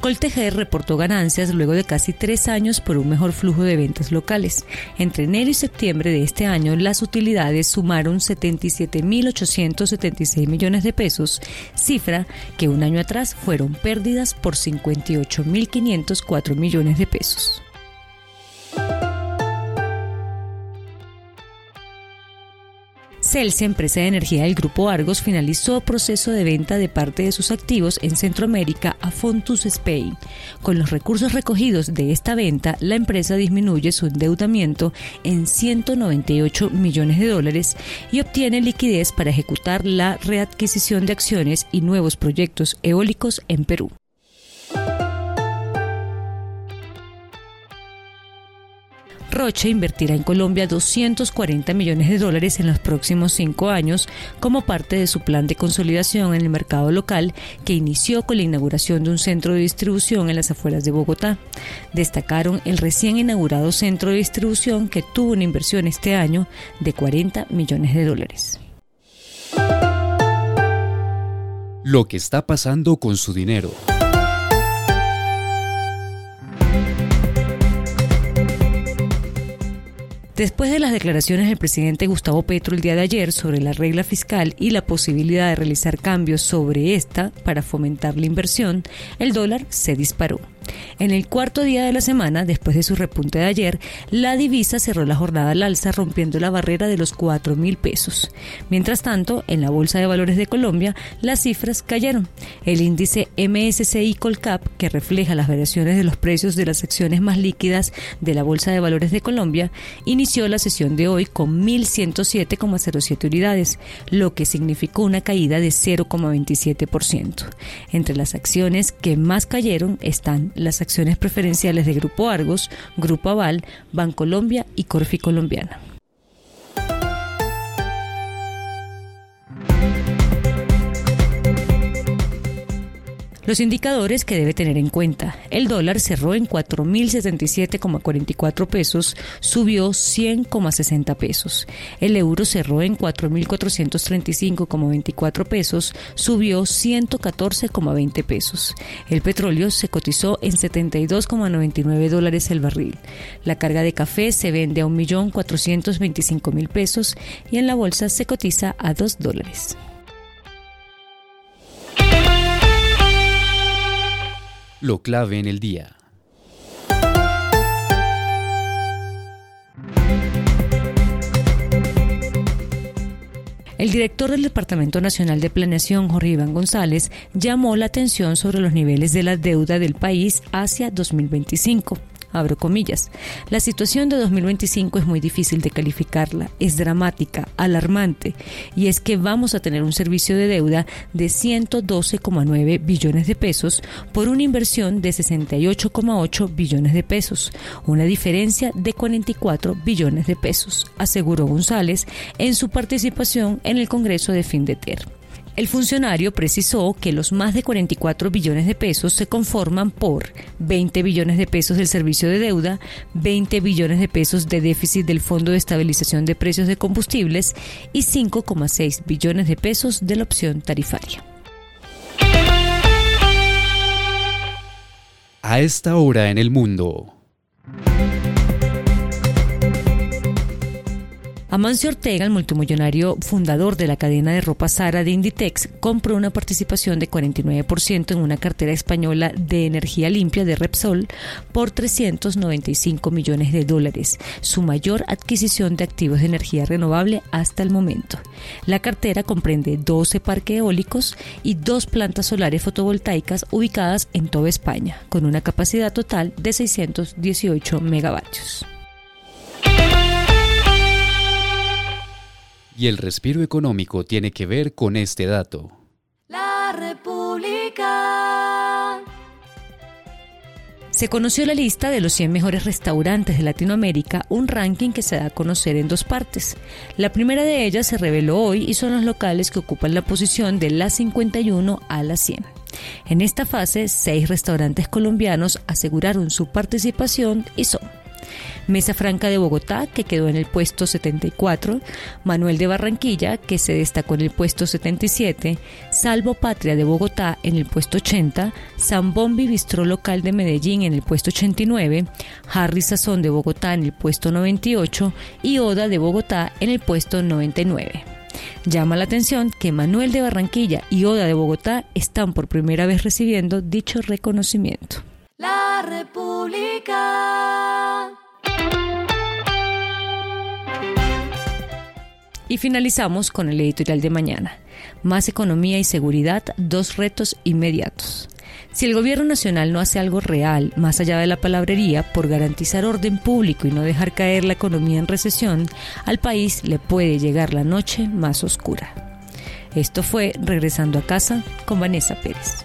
Coltejer reportó ganancias luego de casi tres años por un mejor flujo de ventas locales. Entre enero y septiembre de este año, las utilidades sumaron 77.876 millones de pesos, cifra que un año atrás fueron pérdidas por 58.504 millones de pesos. Celsia, empresa de energía del Grupo Argos, finalizó proceso de venta de parte de sus activos en Centroamérica a Fontus Spain. Con los recursos recogidos de esta venta, la empresa disminuye su endeudamiento en 198 millones de dólares y obtiene liquidez para ejecutar la readquisición de acciones y nuevos proyectos eólicos en Perú. Roche invertirá en Colombia 240 millones de dólares en los próximos cinco años como parte de su plan de consolidación en el mercado local que inició con la inauguración de un centro de distribución en las afueras de Bogotá. Destacaron el recién inaugurado centro de distribución que tuvo una inversión este año de 40 millones de dólares. Lo que está pasando con su dinero. Después de las declaraciones del presidente Gustavo Petro el día de ayer sobre la regla fiscal y la posibilidad de realizar cambios sobre esta para fomentar la inversión, el dólar se disparó. En el cuarto día de la semana, después de su repunte de ayer, la divisa cerró la jornada al alza rompiendo la barrera de los 4 mil pesos. Mientras tanto, en la Bolsa de Valores de Colombia, las cifras cayeron. El índice MSCI Colcap, que refleja las variaciones de los precios de las acciones más líquidas de la Bolsa de Valores de Colombia, inició la sesión de hoy con 1.107,07 unidades, lo que significó una caída de 0,27%. Entre las acciones que más cayeron están las acciones preferenciales de Grupo Argos, Grupo Aval, Bancolombia y Corfi Colombiana. Los indicadores que debe tener en cuenta. El dólar cerró en 4.077,44 pesos, subió 100,60 pesos. El euro cerró en 4.435,24 pesos, subió 114,20 pesos. El petróleo se cotizó en 72,99 dólares el barril. La carga de café se vende a 1.425.000 pesos y en la bolsa se cotiza a 2 dólares. Lo clave en el día. El director del Departamento Nacional de Planeación, Jorge Iván González, llamó la atención sobre los niveles de la deuda del país hacia 2025 abro comillas. La situación de 2025 es muy difícil de calificarla, es dramática, alarmante, y es que vamos a tener un servicio de deuda de 112,9 billones de pesos por una inversión de 68,8 billones de pesos, una diferencia de 44 billones de pesos, aseguró González en su participación en el Congreso de fin de termo. El funcionario precisó que los más de 44 billones de pesos se conforman por 20 billones de pesos del servicio de deuda, 20 billones de pesos de déficit del Fondo de Estabilización de Precios de Combustibles y 5,6 billones de pesos de la opción tarifaria. A esta hora en el mundo. Amancio Ortega, el multimillonario fundador de la cadena de ropa Sara de Inditex, compró una participación de 49% en una cartera española de energía limpia de Repsol por 395 millones de dólares, su mayor adquisición de activos de energía renovable hasta el momento. La cartera comprende 12 parques eólicos y dos plantas solares fotovoltaicas ubicadas en toda España, con una capacidad total de 618 megavatios. Y el respiro económico tiene que ver con este dato. La República. Se conoció la lista de los 100 mejores restaurantes de Latinoamérica, un ranking que se da a conocer en dos partes. La primera de ellas se reveló hoy y son los locales que ocupan la posición de la 51 a la 100. En esta fase, seis restaurantes colombianos aseguraron su participación y son Mesa Franca de Bogotá, que quedó en el puesto 74, Manuel de Barranquilla, que se destacó en el puesto 77, Salvo Patria de Bogotá en el puesto 80, Zambombi Bistró Local de Medellín en el puesto 89, Harry Sazón de Bogotá en el puesto 98 y Oda de Bogotá en el puesto 99. Llama la atención que Manuel de Barranquilla y Oda de Bogotá están por primera vez recibiendo dicho reconocimiento. La República. Y finalizamos con el editorial de mañana. Más economía y seguridad, dos retos inmediatos. Si el gobierno nacional no hace algo real, más allá de la palabrería, por garantizar orden público y no dejar caer la economía en recesión, al país le puede llegar la noche más oscura. Esto fue Regresando a casa con Vanessa Pérez.